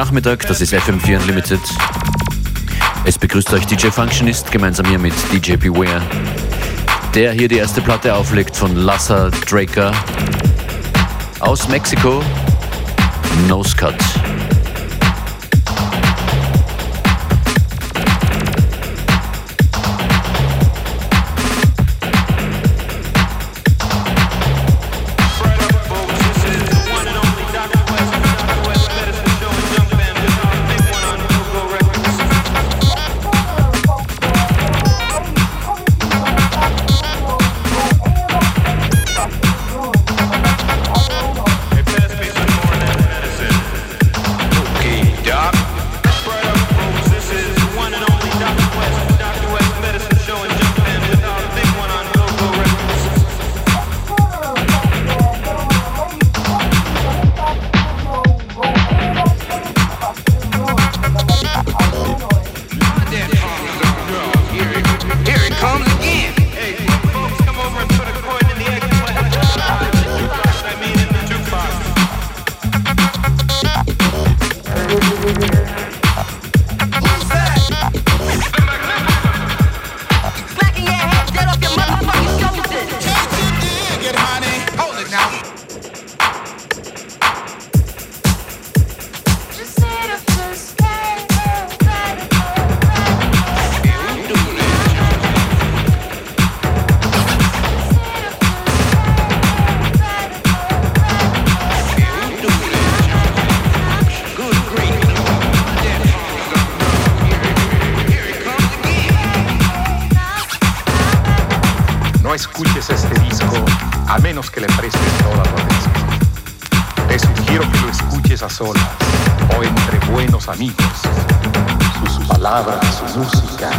Nachmittag, das ist FM4 Unlimited. Es begrüßt euch DJ Functionist gemeinsam hier mit DJ Beware, der hier die erste Platte auflegt von Lassa Draker aus Mexiko, o entre buenos amigos. Sus palabras, su música,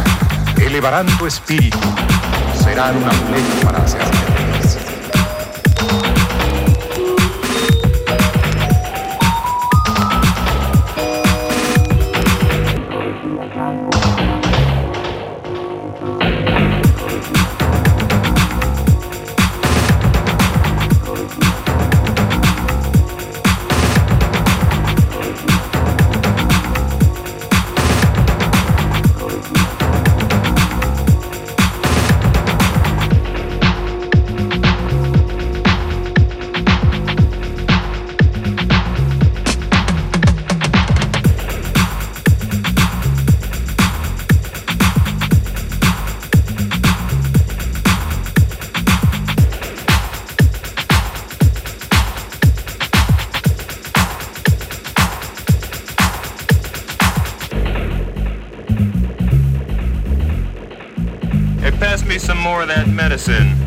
elevarán tu espíritu, serán un amuleto para hacerte medicine.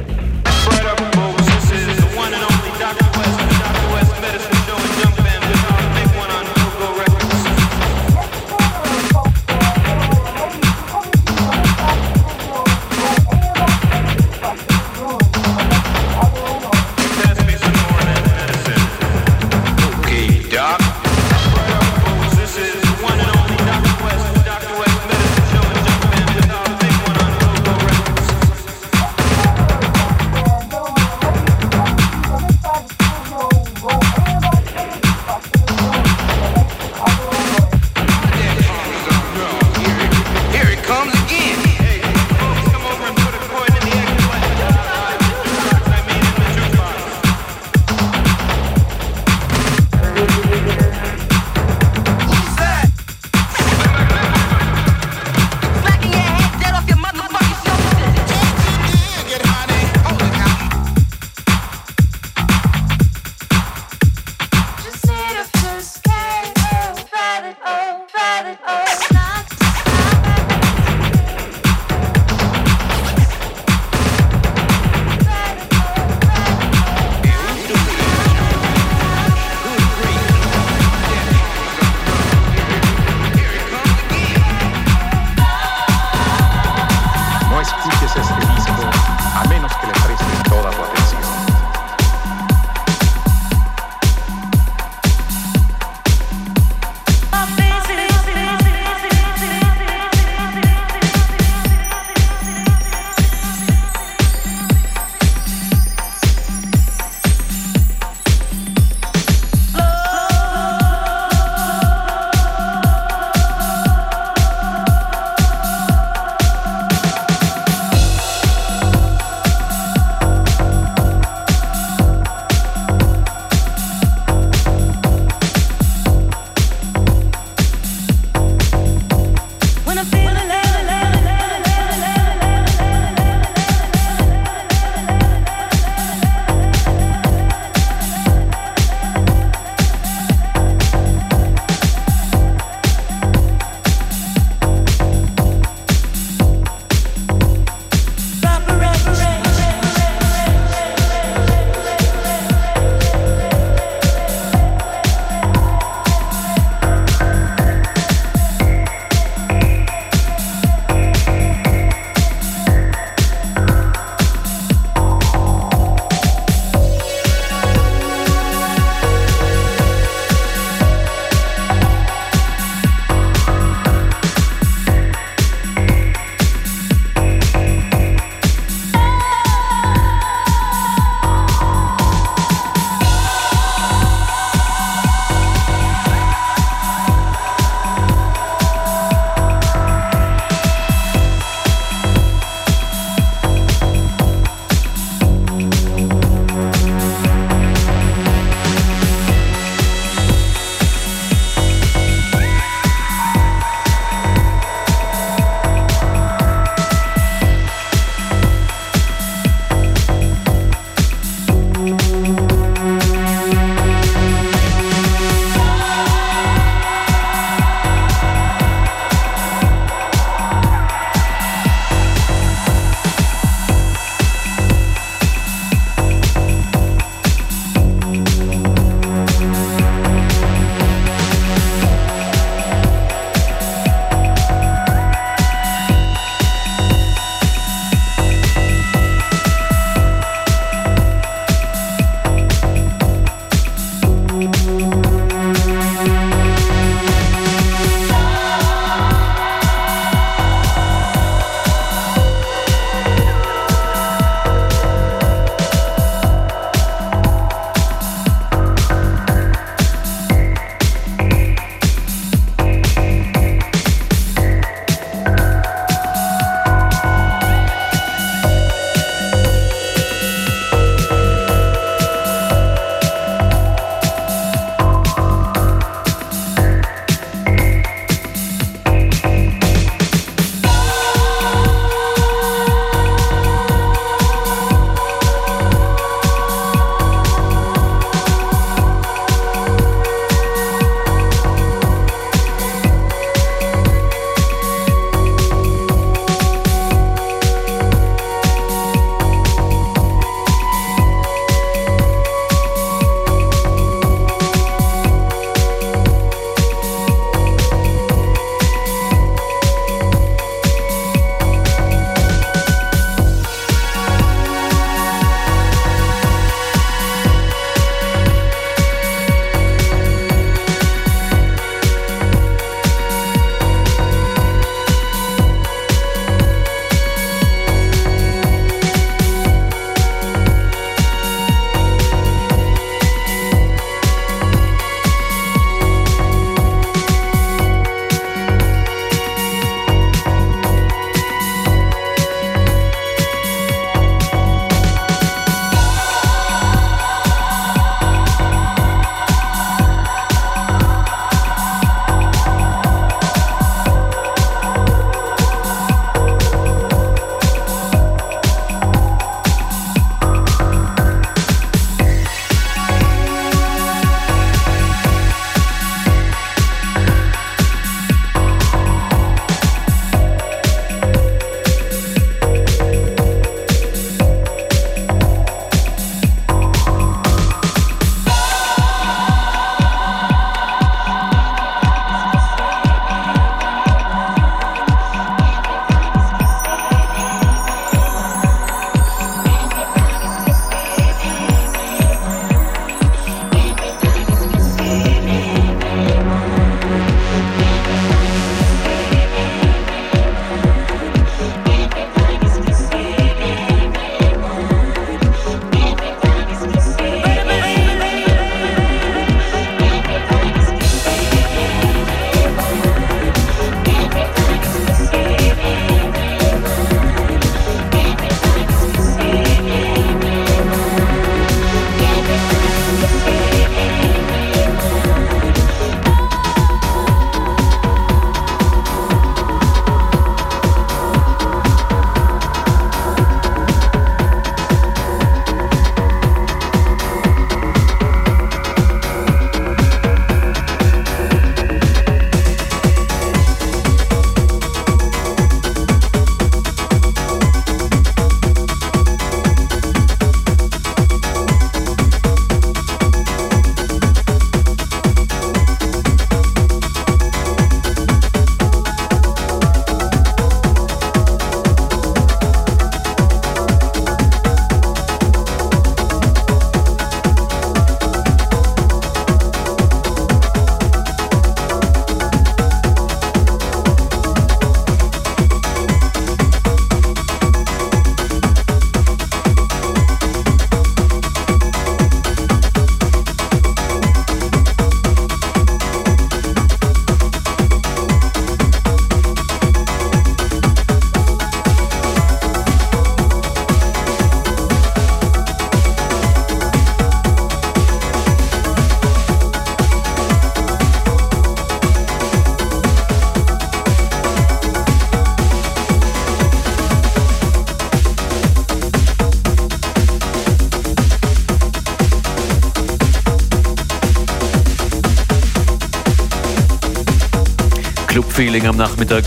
Club-Feeling am Nachmittag.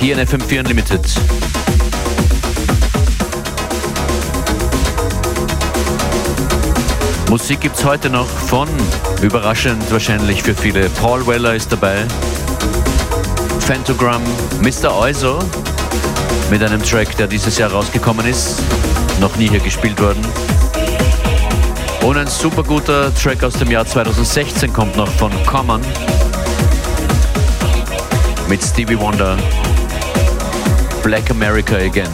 Hier in FM4 Unlimited. Musik gibt's heute noch von, überraschend wahrscheinlich für viele, Paul Weller ist dabei, Phantogram, Mr. Euso mit einem Track, der dieses Jahr rausgekommen ist, noch nie hier gespielt worden. Und ein super guter Track aus dem Jahr 2016 kommt noch von Common mit Stevie Wonder, Black America Again.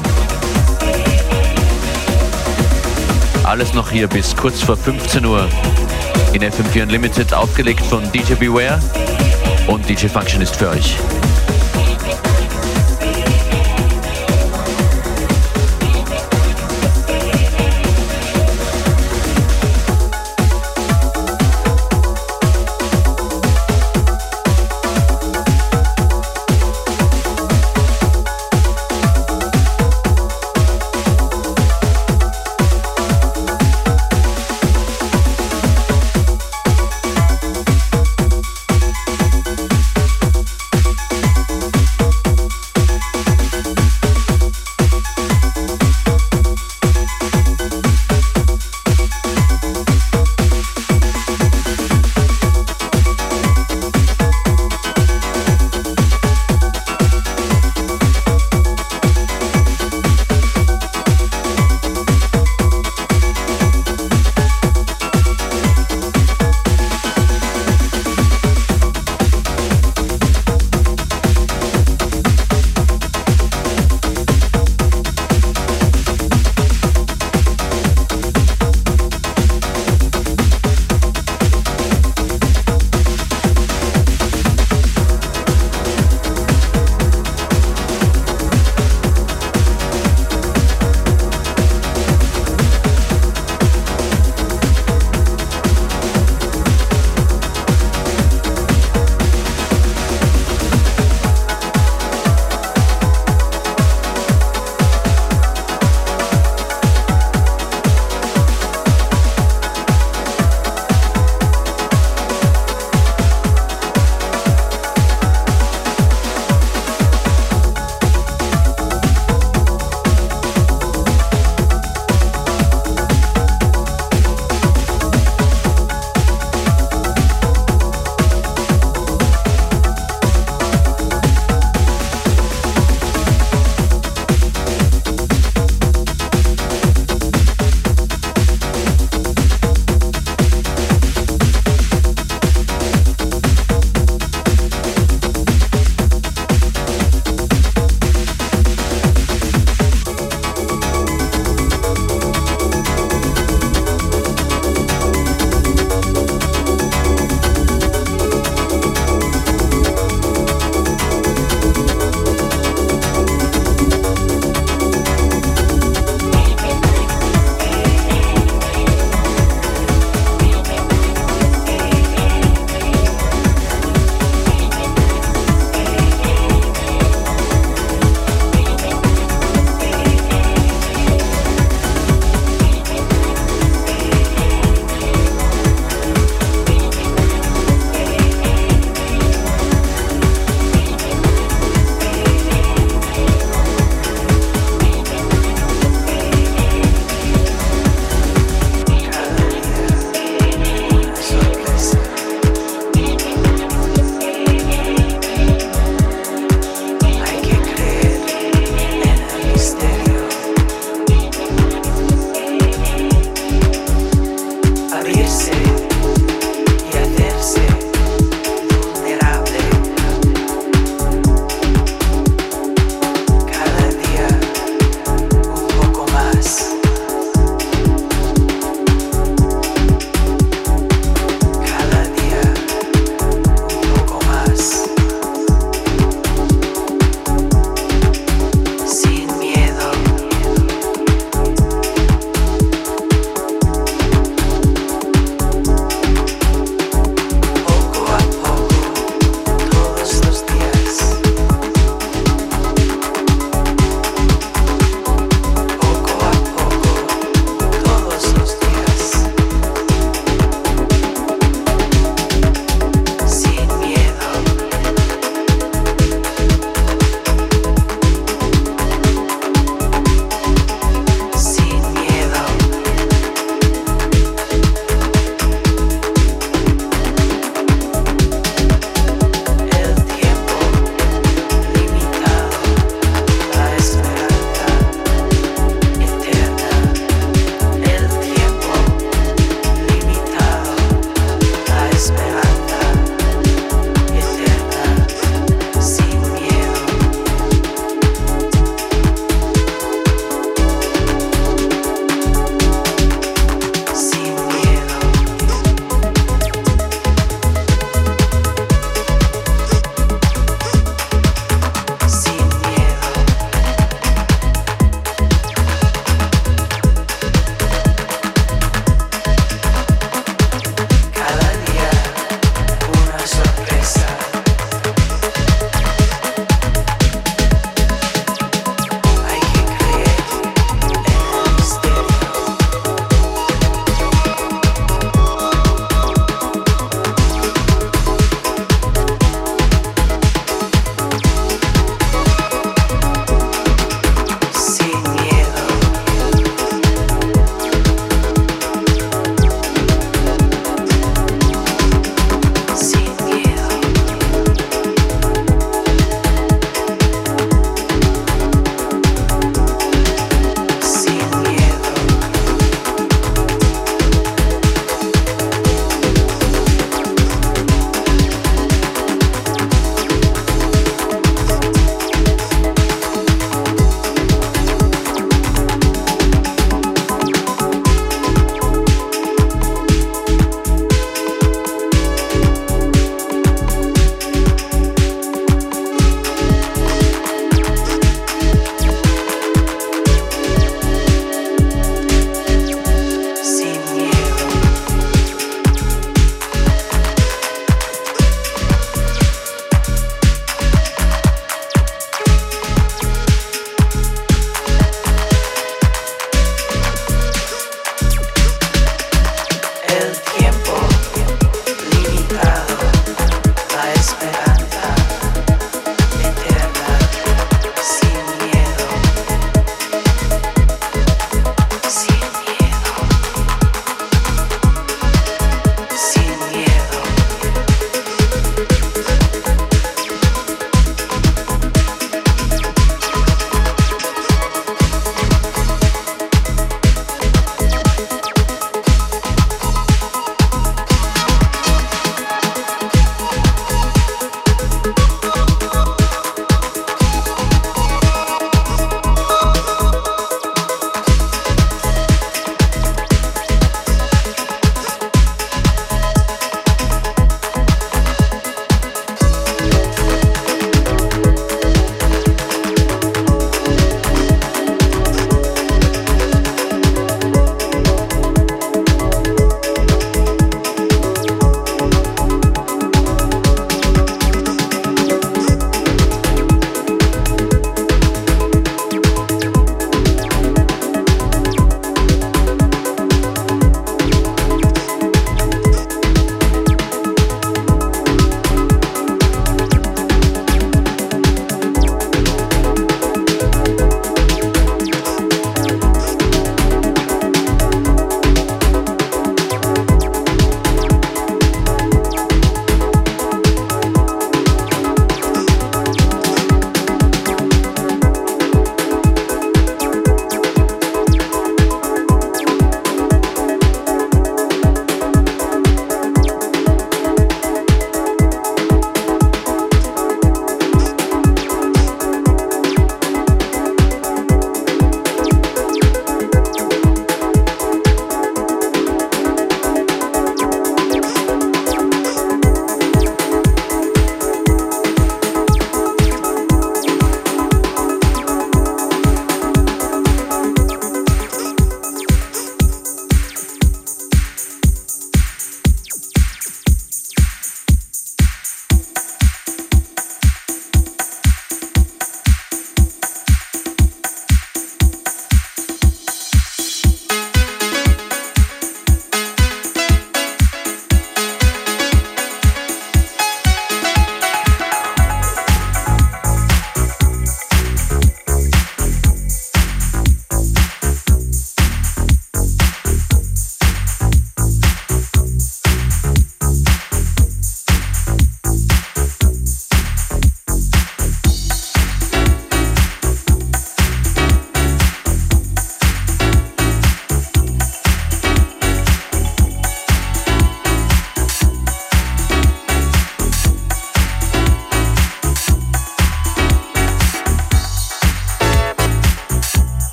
Alles noch hier bis kurz vor 15 Uhr in FM4 Unlimited, aufgelegt von DJ Beware und DJ Function ist für euch.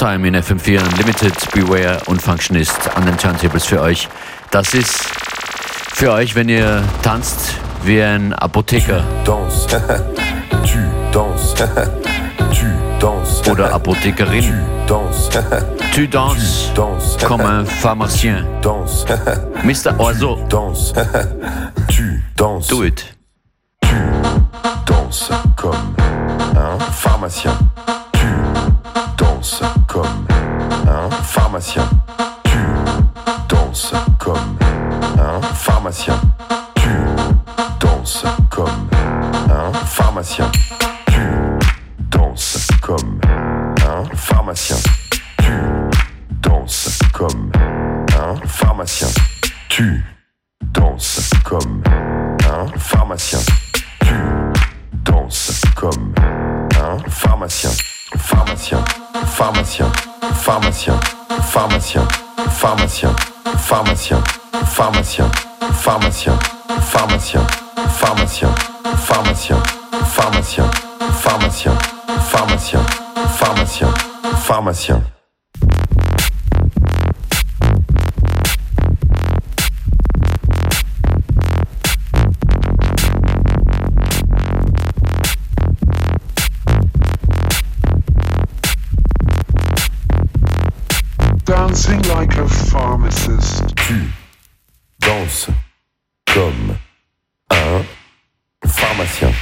Halftime in FM4 Unlimited, Beware und Functionist an den Turntables für euch. Das ist für euch, wenn ihr tanzt wie ein Apotheker. Danse. tu danses. Oder Apothekerin. Tu danses. Comme un pharmacien. Mr. Oiseau, tu danses. do it. Tu danses comme un pharmacien. Tu danses comme un pharmacien. Pharmacien, pharmacien, pharmacien, pharmacien, pharmacien, pharmacien, pharmacien, pharmacien. dancing like a pharmacist. Tu danses comme un pharmacien.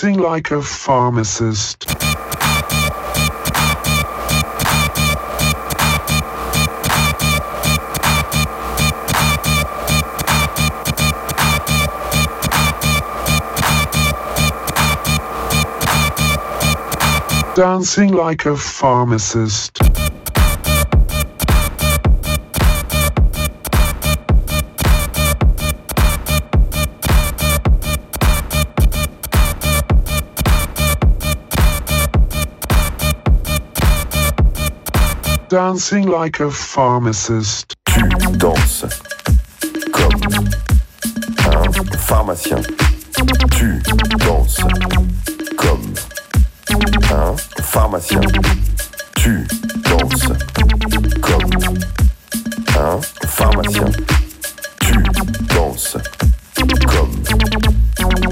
Dancing like a pharmacist. Dancing like a pharmacist. Dancing like a pharmacist. Tu danses comme un pharmacien. Tu danses comme un pharmacien. Tu danses comme un pharmacien. Tu danses comme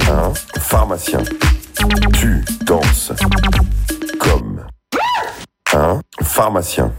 un pharmacien. Tu danses comme un pharmacien.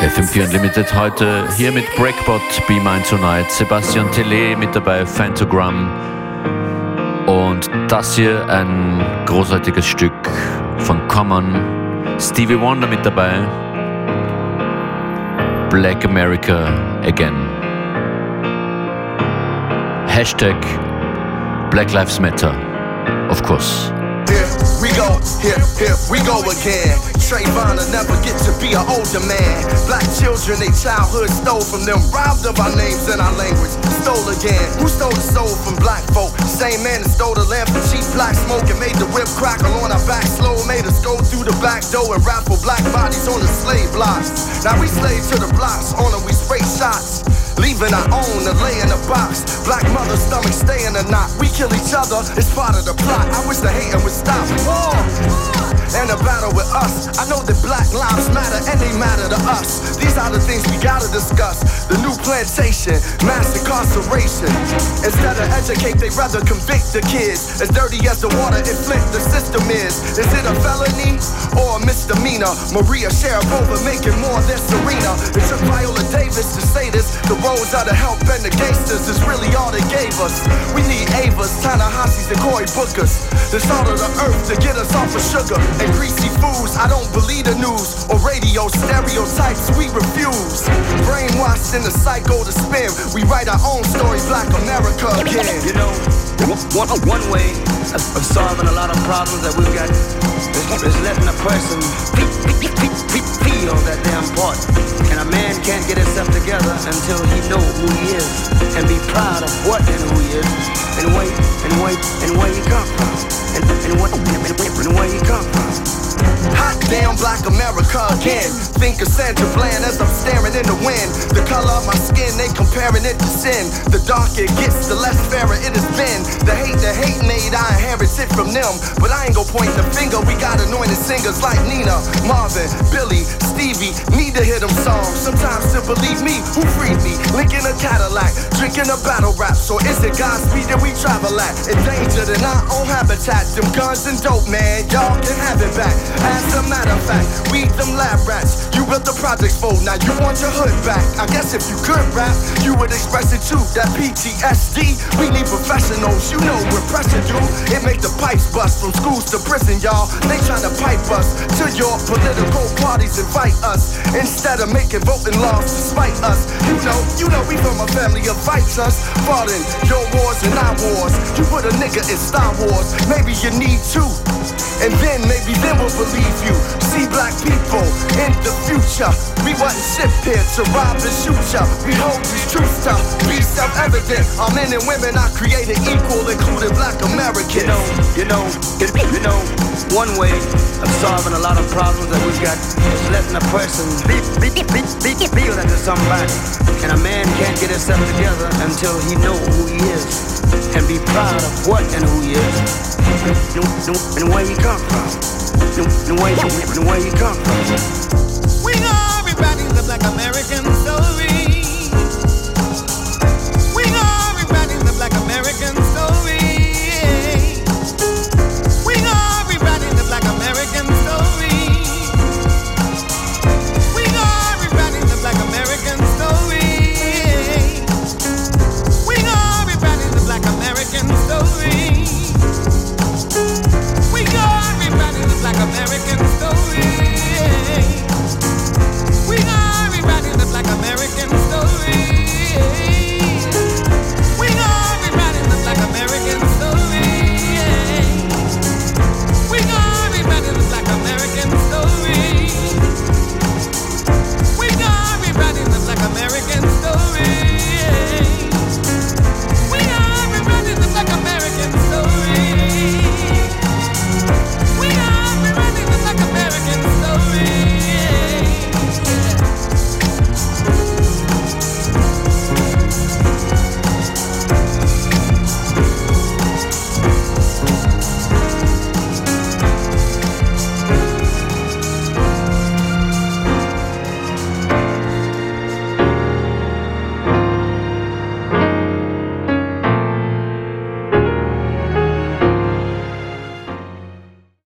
FM4 Unlimited heute hier mit Breakbot Be Mine Tonight, Sebastian Tele mit dabei, Phantogram und das hier ein großartiges Stück von Common, Stevie Wonder mit dabei, Black America Again. Hashtag Black Lives Matter, of course. Go, here, here, we go again. Trayvon will never get to be an older man. Black children, they childhood stole from them, robbed of our names and our language. Stole again. Who stole the soul from black folk? Same man that stole the lamp from cheap black smoke and made the whip crackle on our back slow. Made us go through the back door and raffle black bodies on the slave blocks. Now we slave to the blocks, on them we spray shots. Leaving our own to lay in a box. Black mother stomach stay in a knot. We kill each other, it's part of the plot. I wish the hating would stop. And a battle with us. I know that black lives matter and they matter to us. These are the things we gotta discuss. The new plantation, mass incarceration. Instead of educate, they rather convict the kids. As dirty as the water in Flint, the system is. Is it a felony or a misdemeanor? Maria Sharapova making more than Serena. It took Viola Davis to say this. The roads are the help and the gangsters is really all they gave us. We need Avas, Ta-Nehisi's, and Cory Bookers. The salt of the earth to get us off of sugar and greasy foods. I don't believe the news or radio stereotypes. We refuse. Brainwashed in the cycle to spin. We write our own story, Black America again. You know, one, one way of, of solving a lot of problems that we've got is, is letting a person feel that they're important. And a man can't get himself together until he know who he is and be proud of what and who he is and where and where and where he come from and, and, and, and where he come from. Hot damn black America again. Think of Sandra Bland as I'm staring in the wind. The color of my skin, they comparing it to sin. The darker it gets, the less fairer it has been. The hate, the hate made, I inherited from them. But I ain't gon' point the finger, we got anointed singers like Nina, Marvin, Billy, Stevie. Need to hear them songs. Sometimes to believe me, who freed me? Linking a Cadillac, drinking a battle rap. So is it Godspeed that we travel at? Endangered in our own habitat. Them guns and dope, man, y'all can have it back. As a matter of fact, we them lab rats. You built the project for, now you want your hood back. I guess if you could rap, you would express it too. That PTSD, we need professionals. You know what pressure do. It make the pipes bust from schools to prison, y'all. They tryna pipe us to your political parties, invite us instead of making voting laws to spite us. You know, you know we from a family of fighters, fought in your wars and our wars. You put a nigga in Star Wars, maybe you need to. And then maybe then we'll believe you. See black people in the future. We wasn't shipped here to rob and shoot ya. We hold these truths to be self-evident. Our men and women are created equal, including black Americans. You know, you know, you know, one way of solving a lot of problems that we've got is letting a person be, be, be, be, feel that there's somebody. And a man can't get himself together until he know who he is and be proud of what and who he is and where he come from. And where, and where he come from. We are writings of black American soldiers.